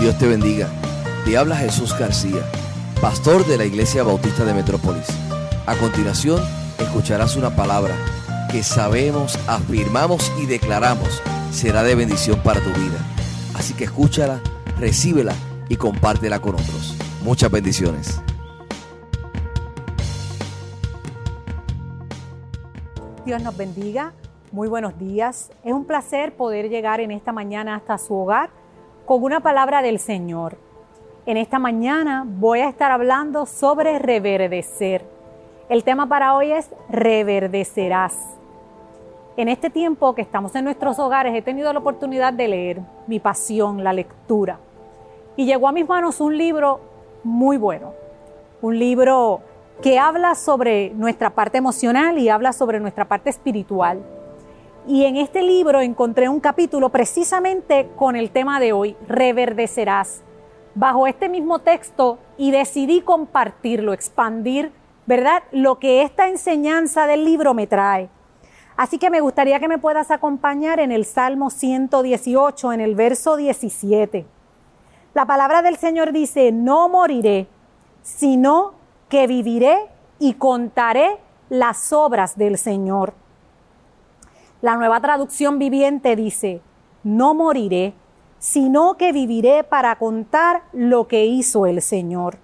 Dios te bendiga. Te habla Jesús García, pastor de la Iglesia Bautista de Metrópolis. A continuación, escucharás una palabra que sabemos, afirmamos y declaramos será de bendición para tu vida. Así que escúchala, recíbela y compártela con otros. Muchas bendiciones. Dios nos bendiga. Muy buenos días. Es un placer poder llegar en esta mañana hasta su hogar con una palabra del Señor. En esta mañana voy a estar hablando sobre reverdecer. El tema para hoy es reverdecerás. En este tiempo que estamos en nuestros hogares he tenido la oportunidad de leer mi pasión, la lectura. Y llegó a mis manos un libro muy bueno. Un libro que habla sobre nuestra parte emocional y habla sobre nuestra parte espiritual. Y en este libro encontré un capítulo precisamente con el tema de hoy, reverdecerás, bajo este mismo texto y decidí compartirlo, expandir, ¿verdad? Lo que esta enseñanza del libro me trae. Así que me gustaría que me puedas acompañar en el Salmo 118, en el verso 17. La palabra del Señor dice, no moriré, sino que viviré y contaré las obras del Señor. La nueva traducción viviente dice, no moriré, sino que viviré para contar lo que hizo el Señor.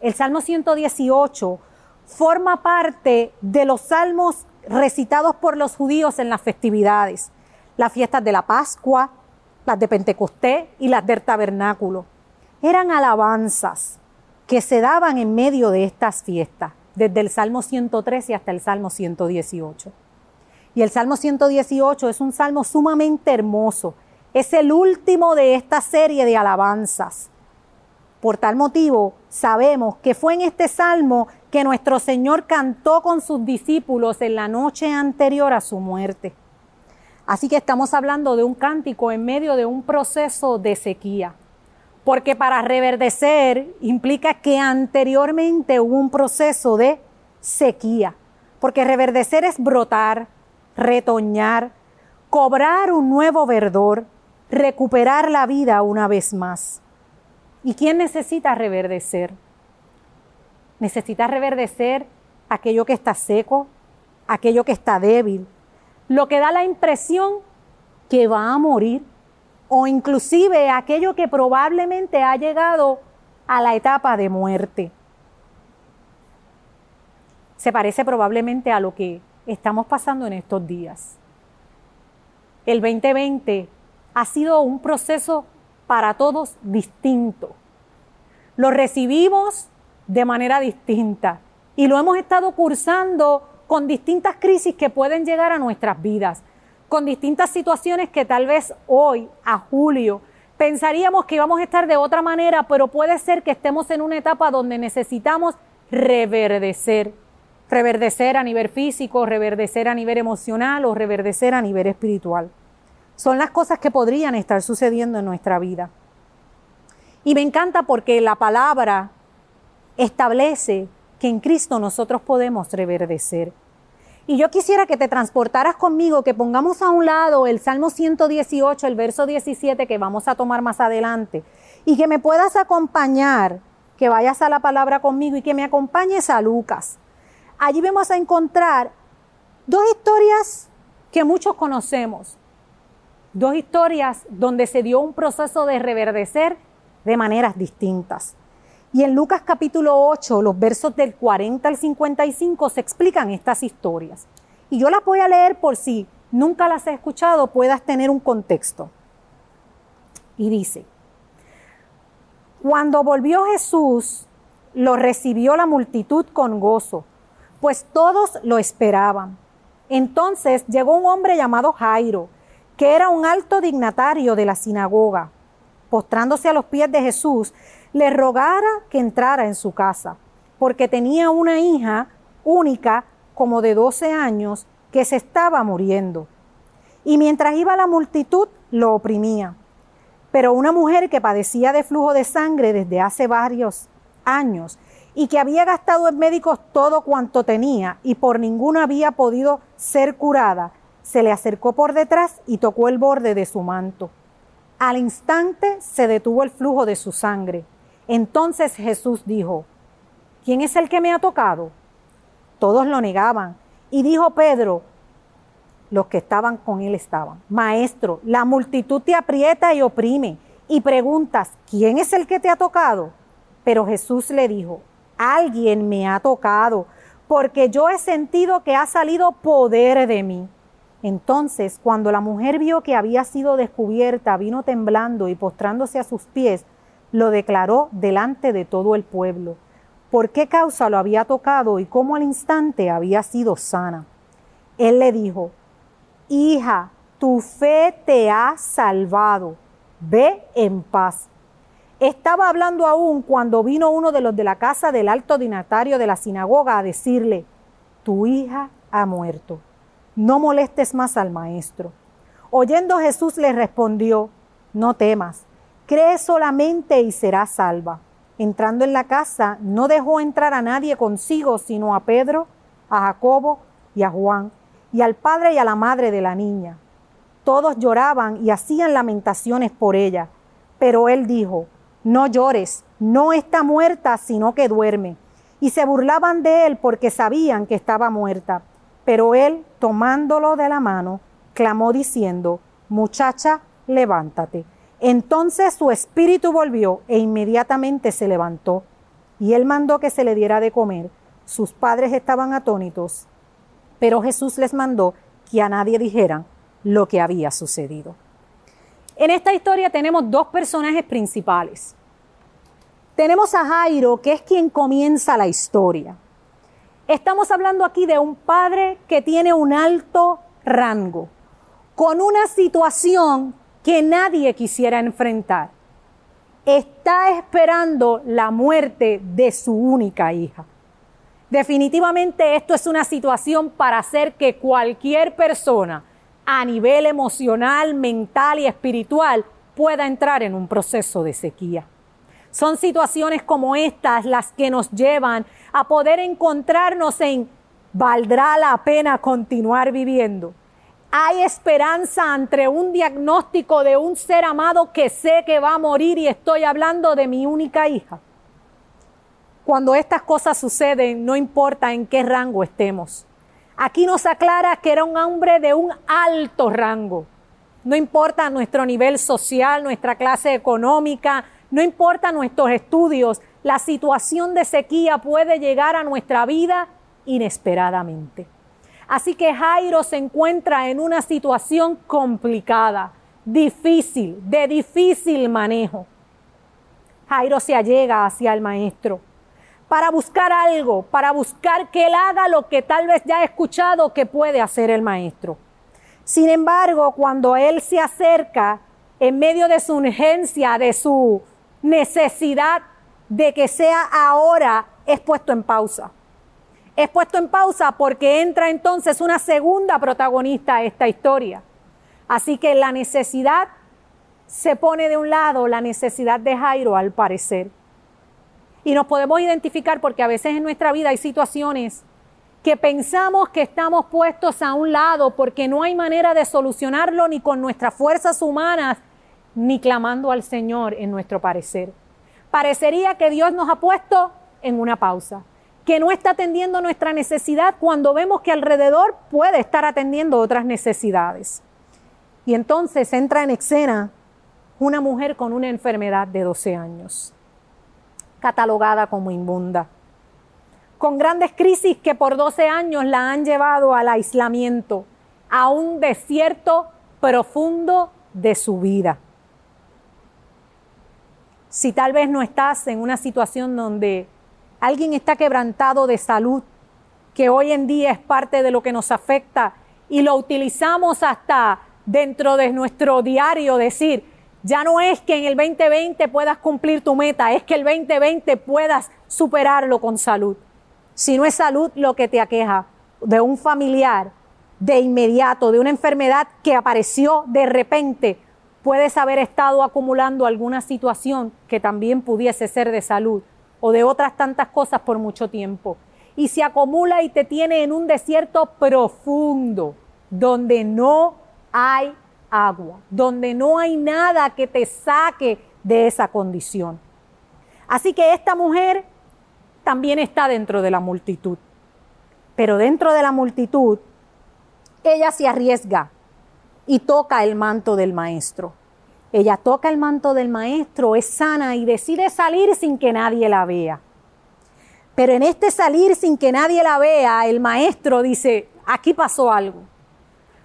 El Salmo 118 forma parte de los salmos recitados por los judíos en las festividades, las fiestas de la Pascua, las de Pentecostés y las del tabernáculo. Eran alabanzas que se daban en medio de estas fiestas, desde el Salmo 113 hasta el Salmo 118. Y el Salmo 118 es un salmo sumamente hermoso. Es el último de esta serie de alabanzas. Por tal motivo, sabemos que fue en este salmo que nuestro Señor cantó con sus discípulos en la noche anterior a su muerte. Así que estamos hablando de un cántico en medio de un proceso de sequía. Porque para reverdecer implica que anteriormente hubo un proceso de sequía. Porque reverdecer es brotar, retoñar, cobrar un nuevo verdor, recuperar la vida una vez más. ¿Y quién necesita reverdecer? Necesita reverdecer aquello que está seco, aquello que está débil, lo que da la impresión que va a morir, o inclusive aquello que probablemente ha llegado a la etapa de muerte. Se parece probablemente a lo que estamos pasando en estos días. El 2020 ha sido un proceso para todos distinto. Lo recibimos de manera distinta y lo hemos estado cursando con distintas crisis que pueden llegar a nuestras vidas, con distintas situaciones que tal vez hoy, a julio, pensaríamos que íbamos a estar de otra manera, pero puede ser que estemos en una etapa donde necesitamos reverdecer reverdecer a nivel físico, reverdecer a nivel emocional o reverdecer a nivel espiritual. Son las cosas que podrían estar sucediendo en nuestra vida. Y me encanta porque la palabra establece que en Cristo nosotros podemos reverdecer. Y yo quisiera que te transportaras conmigo, que pongamos a un lado el Salmo 118, el verso 17 que vamos a tomar más adelante, y que me puedas acompañar, que vayas a la palabra conmigo y que me acompañes a Lucas allí vamos a encontrar dos historias que muchos conocemos, dos historias donde se dio un proceso de reverdecer de maneras distintas. Y en Lucas capítulo 8, los versos del 40 al 55 se explican estas historias. Y yo las voy a leer por si nunca las he escuchado, puedas tener un contexto. Y dice, cuando volvió Jesús, lo recibió la multitud con gozo pues todos lo esperaban. Entonces llegó un hombre llamado Jairo, que era un alto dignatario de la sinagoga. Postrándose a los pies de Jesús, le rogara que entrara en su casa, porque tenía una hija única como de 12 años que se estaba muriendo. Y mientras iba la multitud, lo oprimía. Pero una mujer que padecía de flujo de sangre desde hace varios años y que había gastado en médicos todo cuanto tenía y por ninguno había podido ser curada, se le acercó por detrás y tocó el borde de su manto. Al instante se detuvo el flujo de su sangre. Entonces Jesús dijo, ¿quién es el que me ha tocado? Todos lo negaban. Y dijo Pedro, los que estaban con él estaban, Maestro, la multitud te aprieta y oprime y preguntas, ¿quién es el que te ha tocado? Pero Jesús le dijo, alguien me ha tocado, porque yo he sentido que ha salido poder de mí. Entonces, cuando la mujer vio que había sido descubierta, vino temblando y postrándose a sus pies, lo declaró delante de todo el pueblo. ¿Por qué causa lo había tocado y cómo al instante había sido sana? Él le dijo, Hija, tu fe te ha salvado, ve en paz. Estaba hablando aún cuando vino uno de los de la casa del alto dinatario de la sinagoga a decirle, tu hija ha muerto, no molestes más al maestro. Oyendo Jesús le respondió, no temas, cree solamente y serás salva. Entrando en la casa, no dejó entrar a nadie consigo, sino a Pedro, a Jacobo y a Juan, y al padre y a la madre de la niña. Todos lloraban y hacían lamentaciones por ella, pero él dijo, no llores, no está muerta, sino que duerme. Y se burlaban de él porque sabían que estaba muerta. Pero él, tomándolo de la mano, clamó diciendo, Muchacha, levántate. Entonces su espíritu volvió e inmediatamente se levantó. Y él mandó que se le diera de comer. Sus padres estaban atónitos, pero Jesús les mandó que a nadie dijeran lo que había sucedido. En esta historia tenemos dos personajes principales. Tenemos a Jairo, que es quien comienza la historia. Estamos hablando aquí de un padre que tiene un alto rango, con una situación que nadie quisiera enfrentar. Está esperando la muerte de su única hija. Definitivamente esto es una situación para hacer que cualquier persona a nivel emocional, mental y espiritual pueda entrar en un proceso de sequía. Son situaciones como estas las que nos llevan a poder encontrarnos en ¿valdrá la pena continuar viviendo? Hay esperanza ante un diagnóstico de un ser amado que sé que va a morir y estoy hablando de mi única hija. Cuando estas cosas suceden, no importa en qué rango estemos, Aquí nos aclara que era un hombre de un alto rango. No importa nuestro nivel social, nuestra clase económica, no importa nuestros estudios, la situación de sequía puede llegar a nuestra vida inesperadamente. Así que Jairo se encuentra en una situación complicada, difícil, de difícil manejo. Jairo se allega hacia el maestro para buscar algo, para buscar que él haga lo que tal vez ya ha escuchado que puede hacer el maestro. Sin embargo, cuando él se acerca en medio de su urgencia, de su necesidad de que sea ahora, es puesto en pausa. Es puesto en pausa porque entra entonces una segunda protagonista a esta historia. Así que la necesidad se pone de un lado, la necesidad de Jairo al parecer. Y nos podemos identificar porque a veces en nuestra vida hay situaciones que pensamos que estamos puestos a un lado porque no hay manera de solucionarlo ni con nuestras fuerzas humanas, ni clamando al Señor en nuestro parecer. Parecería que Dios nos ha puesto en una pausa, que no está atendiendo nuestra necesidad cuando vemos que alrededor puede estar atendiendo otras necesidades. Y entonces entra en escena una mujer con una enfermedad de 12 años catalogada como inmunda. Con grandes crisis que por 12 años la han llevado al aislamiento, a un desierto profundo de su vida. Si tal vez no estás en una situación donde alguien está quebrantado de salud, que hoy en día es parte de lo que nos afecta y lo utilizamos hasta dentro de nuestro diario, decir, ya no es que en el 2020 puedas cumplir tu meta, es que el 2020 puedas superarlo con salud. Si no es salud lo que te aqueja de un familiar, de inmediato, de una enfermedad que apareció de repente, puedes haber estado acumulando alguna situación que también pudiese ser de salud o de otras tantas cosas por mucho tiempo. Y se acumula y te tiene en un desierto profundo, donde no hay agua, donde no hay nada que te saque de esa condición. Así que esta mujer también está dentro de la multitud. Pero dentro de la multitud, ella se arriesga y toca el manto del maestro. Ella toca el manto del maestro, es sana y decide salir sin que nadie la vea. Pero en este salir sin que nadie la vea, el maestro dice, aquí pasó algo.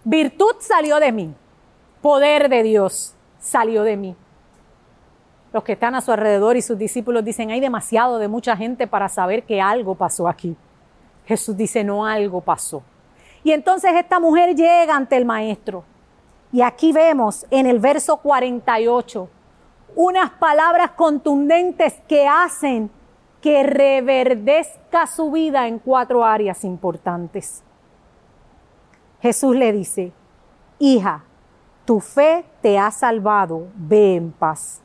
Virtud salió de mí, poder de Dios salió de mí. Los que están a su alrededor y sus discípulos dicen, hay demasiado de mucha gente para saber que algo pasó aquí. Jesús dice, no, algo pasó. Y entonces esta mujer llega ante el maestro. Y aquí vemos en el verso 48 unas palabras contundentes que hacen que reverdezca su vida en cuatro áreas importantes. Jesús le dice, hija, tu fe te ha salvado, ve en paz.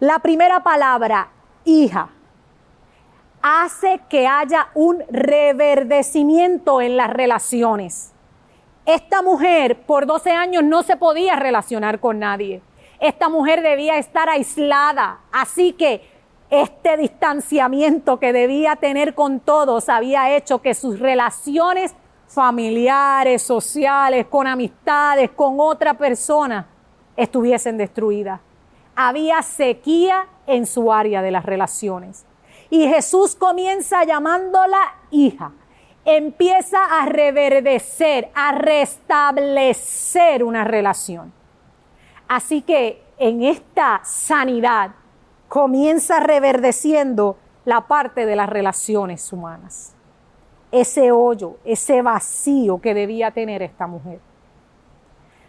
La primera palabra, hija, hace que haya un reverdecimiento en las relaciones. Esta mujer por 12 años no se podía relacionar con nadie. Esta mujer debía estar aislada. Así que este distanciamiento que debía tener con todos había hecho que sus relaciones familiares, sociales, con amistades, con otra persona, estuviesen destruidas. Había sequía en su área de las relaciones. Y Jesús comienza llamándola hija. Empieza a reverdecer, a restablecer una relación. Así que en esta sanidad comienza reverdeciendo la parte de las relaciones humanas. Ese hoyo, ese vacío que debía tener esta mujer.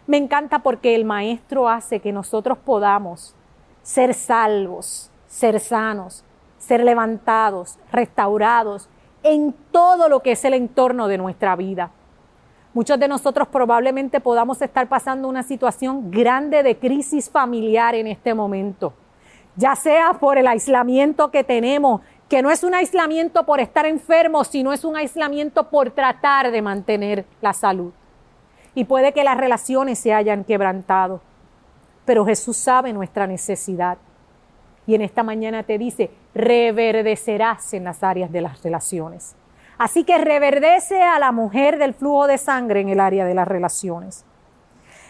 Me encanta porque el maestro hace que nosotros podamos ser salvos, ser sanos, ser levantados, restaurados en todo lo que es el entorno de nuestra vida. Muchos de nosotros probablemente podamos estar pasando una situación grande de crisis familiar en este momento, ya sea por el aislamiento que tenemos, que no es un aislamiento por estar enfermos, sino es un aislamiento por tratar de mantener la salud. Y puede que las relaciones se hayan quebrantado, pero Jesús sabe nuestra necesidad. Y en esta mañana te dice, reverdecerás en las áreas de las relaciones. Así que reverdece a la mujer del flujo de sangre en el área de las relaciones.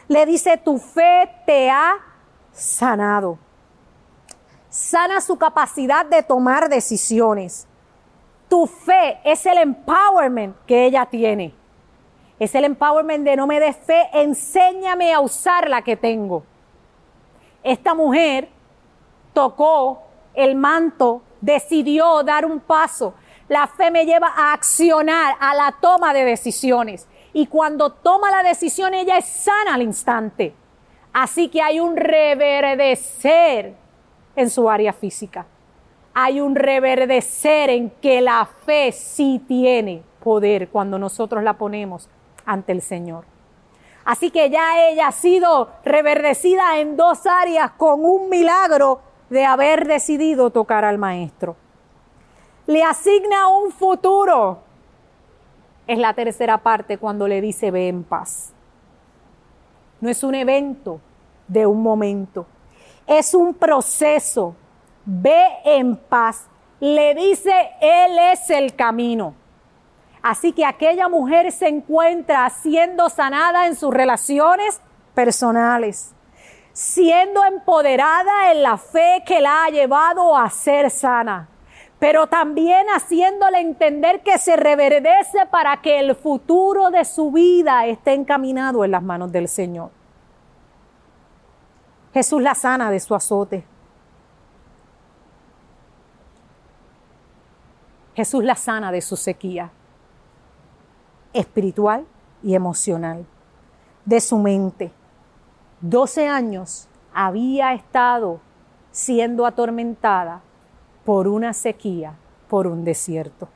Le dice, tu fe te ha sanado. Sana su capacidad de tomar decisiones. Tu fe es el empowerment que ella tiene. Es el empowerment de no me des fe, enséñame a usar la que tengo. Esta mujer tocó el manto, decidió dar un paso. La fe me lleva a accionar, a la toma de decisiones. Y cuando toma la decisión, ella es sana al instante. Así que hay un reverdecer en su área física. Hay un reverdecer en que la fe sí tiene poder cuando nosotros la ponemos ante el Señor. Así que ya ella ha sido reverdecida en dos áreas con un milagro de haber decidido tocar al maestro. Le asigna un futuro. Es la tercera parte cuando le dice ve en paz. No es un evento de un momento. Es un proceso. Ve en paz. Le dice, Él es el camino. Así que aquella mujer se encuentra siendo sanada en sus relaciones personales siendo empoderada en la fe que la ha llevado a ser sana, pero también haciéndole entender que se reverdece para que el futuro de su vida esté encaminado en las manos del Señor. Jesús la sana de su azote. Jesús la sana de su sequía espiritual y emocional, de su mente 12 años había estado siendo atormentada por una sequía, por un desierto.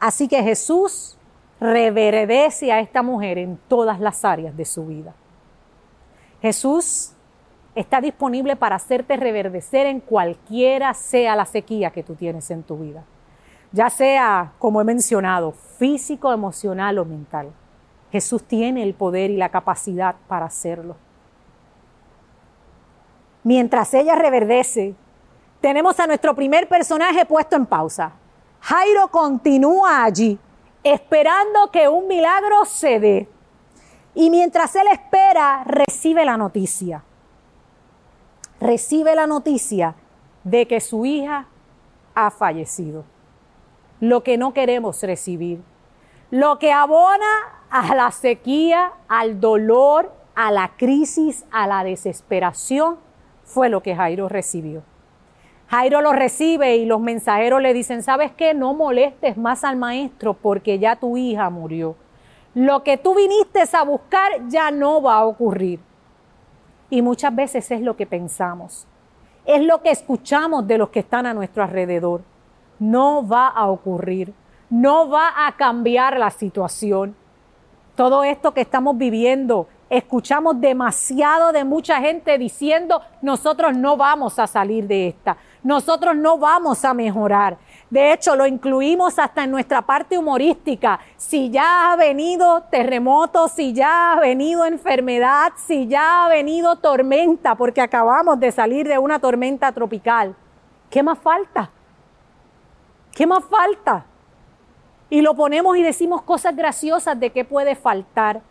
Así que Jesús reverdece a esta mujer en todas las áreas de su vida. Jesús está disponible para hacerte reverdecer en cualquiera sea la sequía que tú tienes en tu vida, ya sea, como he mencionado, físico, emocional o mental. Jesús tiene el poder y la capacidad para hacerlo. Mientras ella reverdece, tenemos a nuestro primer personaje puesto en pausa. Jairo continúa allí, esperando que un milagro se dé. Y mientras él espera, recibe la noticia. Recibe la noticia de que su hija ha fallecido. Lo que no queremos recibir. Lo que abona a la sequía, al dolor, a la crisis, a la desesperación, fue lo que Jairo recibió. Jairo lo recibe y los mensajeros le dicen, ¿sabes qué? No molestes más al maestro porque ya tu hija murió. Lo que tú viniste a buscar ya no va a ocurrir. Y muchas veces es lo que pensamos. Es lo que escuchamos de los que están a nuestro alrededor. No va a ocurrir. No va a cambiar la situación. Todo esto que estamos viviendo, escuchamos demasiado de mucha gente diciendo, nosotros no vamos a salir de esta nosotros no vamos a mejorar. De hecho, lo incluimos hasta en nuestra parte humorística. Si ya ha venido terremoto, si ya ha venido enfermedad, si ya ha venido tormenta, porque acabamos de salir de una tormenta tropical, ¿qué más falta? ¿Qué más falta? Y lo ponemos y decimos cosas graciosas de qué puede faltar.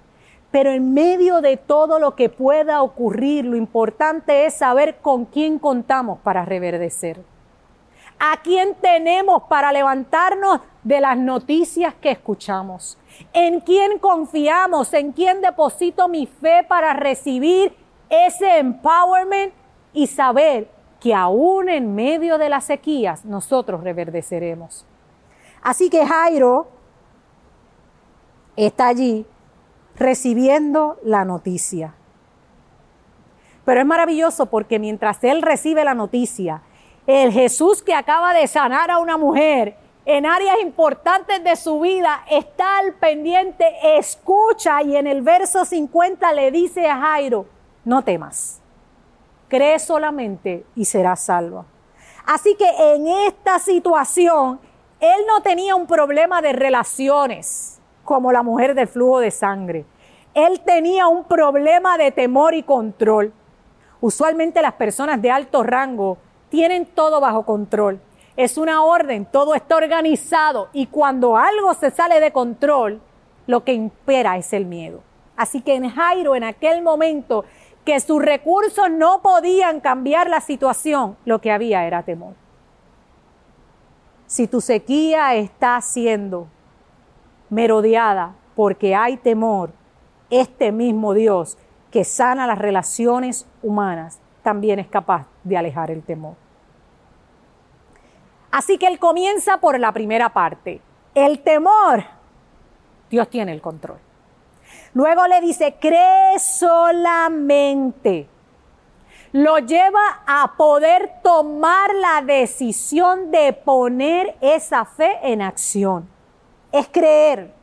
Pero en medio de todo lo que pueda ocurrir, lo importante es saber con quién contamos para reverdecer. ¿A quién tenemos para levantarnos de las noticias que escuchamos? ¿En quién confiamos? ¿En quién deposito mi fe para recibir ese empowerment y saber que aún en medio de las sequías nosotros reverdeceremos? Así que Jairo está allí recibiendo la noticia. Pero es maravilloso porque mientras él recibe la noticia, el Jesús que acaba de sanar a una mujer en áreas importantes de su vida está al pendiente, escucha y en el verso 50 le dice a Jairo, no temas, cree solamente y serás salvo. Así que en esta situación, él no tenía un problema de relaciones como la mujer del flujo de sangre. Él tenía un problema de temor y control. Usualmente las personas de alto rango tienen todo bajo control. Es una orden, todo está organizado y cuando algo se sale de control, lo que impera es el miedo. Así que en Jairo, en aquel momento que sus recursos no podían cambiar la situación, lo que había era temor. Si tu sequía está siendo merodeada porque hay temor, este mismo Dios que sana las relaciones humanas también es capaz de alejar el temor. Así que él comienza por la primera parte. El temor, Dios tiene el control. Luego le dice, cree solamente. Lo lleva a poder tomar la decisión de poner esa fe en acción es creer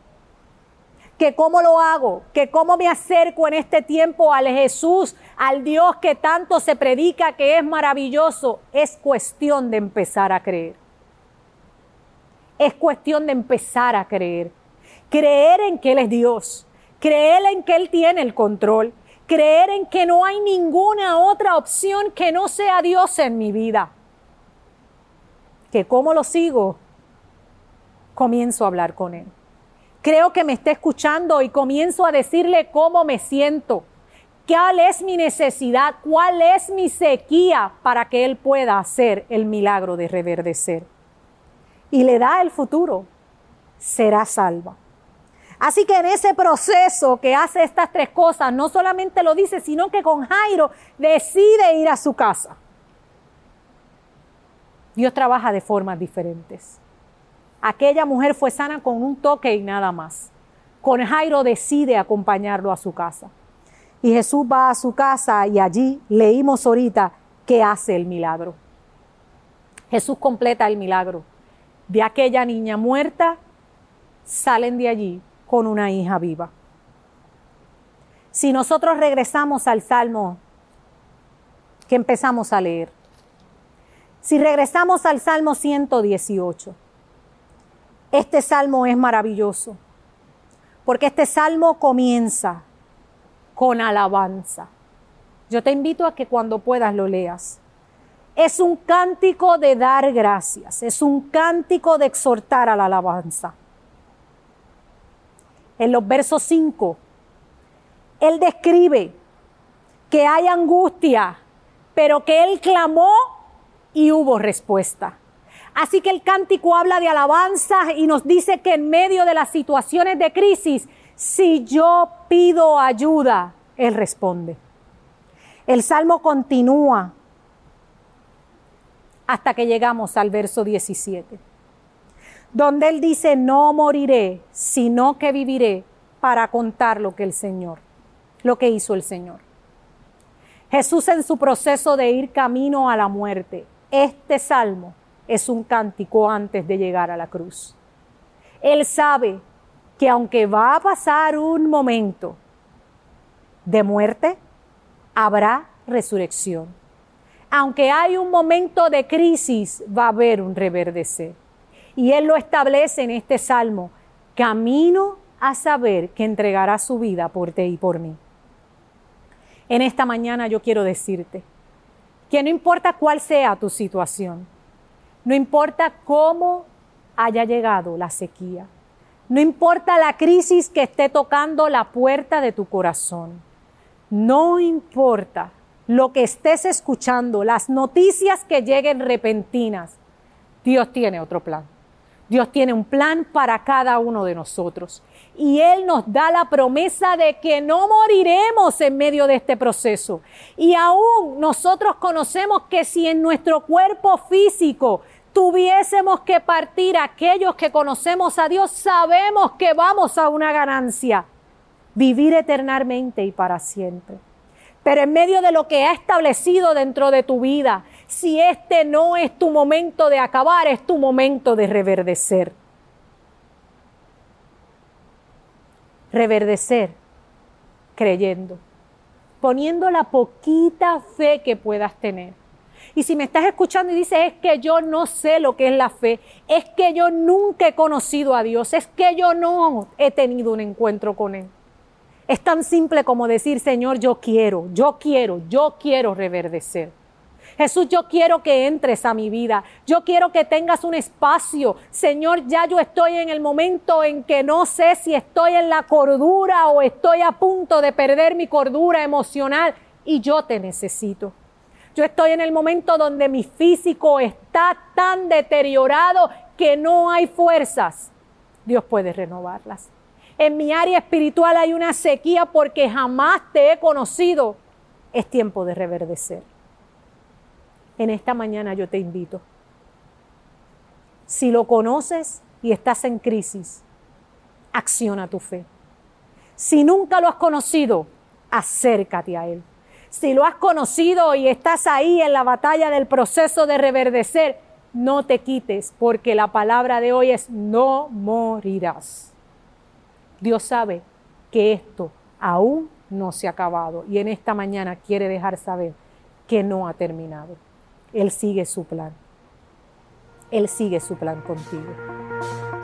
que cómo lo hago, que cómo me acerco en este tiempo al Jesús, al Dios que tanto se predica que es maravilloso, es cuestión de empezar a creer. Es cuestión de empezar a creer. Creer en que Él es Dios, creer en que Él tiene el control, creer en que no hay ninguna otra opción que no sea Dios en mi vida. Que cómo lo sigo, comienzo a hablar con Él. Creo que me está escuchando y comienzo a decirle cómo me siento, cuál es mi necesidad, cuál es mi sequía para que Él pueda hacer el milagro de reverdecer. Y le da el futuro, será salva. Así que en ese proceso que hace estas tres cosas, no solamente lo dice, sino que con Jairo decide ir a su casa. Dios trabaja de formas diferentes. Aquella mujer fue sana con un toque y nada más. Con Jairo decide acompañarlo a su casa. Y Jesús va a su casa y allí leímos ahorita que hace el milagro. Jesús completa el milagro. De aquella niña muerta salen de allí con una hija viva. Si nosotros regresamos al Salmo que empezamos a leer, si regresamos al Salmo 118, este salmo es maravilloso porque este salmo comienza con alabanza. Yo te invito a que cuando puedas lo leas. Es un cántico de dar gracias, es un cántico de exhortar a la alabanza. En los versos 5, él describe que hay angustia, pero que él clamó y hubo respuesta. Así que el cántico habla de alabanza y nos dice que en medio de las situaciones de crisis, si yo pido ayuda, Él responde. El salmo continúa hasta que llegamos al verso 17, donde Él dice, no moriré, sino que viviré para contar lo que el Señor, lo que hizo el Señor. Jesús en su proceso de ir camino a la muerte, este salmo es un cántico antes de llegar a la cruz. Él sabe que aunque va a pasar un momento de muerte, habrá resurrección. Aunque hay un momento de crisis, va a haber un reverdecer. Y Él lo establece en este salmo, camino a saber que entregará su vida por ti y por mí. En esta mañana yo quiero decirte que no importa cuál sea tu situación, no importa cómo haya llegado la sequía. No importa la crisis que esté tocando la puerta de tu corazón. No importa lo que estés escuchando, las noticias que lleguen repentinas. Dios tiene otro plan. Dios tiene un plan para cada uno de nosotros. Y Él nos da la promesa de que no moriremos en medio de este proceso. Y aún nosotros conocemos que si en nuestro cuerpo físico tuviésemos que partir aquellos que conocemos a Dios, sabemos que vamos a una ganancia, vivir eternamente y para siempre. Pero en medio de lo que ha establecido dentro de tu vida, si este no es tu momento de acabar, es tu momento de reverdecer. Reverdecer creyendo, poniendo la poquita fe que puedas tener y si me estás escuchando y dices, es que yo no sé lo que es la fe, es que yo nunca he conocido a Dios, es que yo no he tenido un encuentro con Él. Es tan simple como decir, Señor, yo quiero, yo quiero, yo quiero reverdecer. Jesús, yo quiero que entres a mi vida. Yo quiero que tengas un espacio. Señor, ya yo estoy en el momento en que no sé si estoy en la cordura o estoy a punto de perder mi cordura emocional y yo te necesito. Yo estoy en el momento donde mi físico está tan deteriorado que no hay fuerzas. Dios puede renovarlas. En mi área espiritual hay una sequía porque jamás te he conocido. Es tiempo de reverdecer. En esta mañana yo te invito. Si lo conoces y estás en crisis, acciona tu fe. Si nunca lo has conocido, acércate a Él si lo has conocido y estás ahí en la batalla del proceso de reverdecer, no te quites, porque la palabra de hoy es no morirás. Dios sabe que esto aún no se ha acabado y en esta mañana quiere dejar saber que no ha terminado. Él sigue su plan. Él sigue su plan contigo.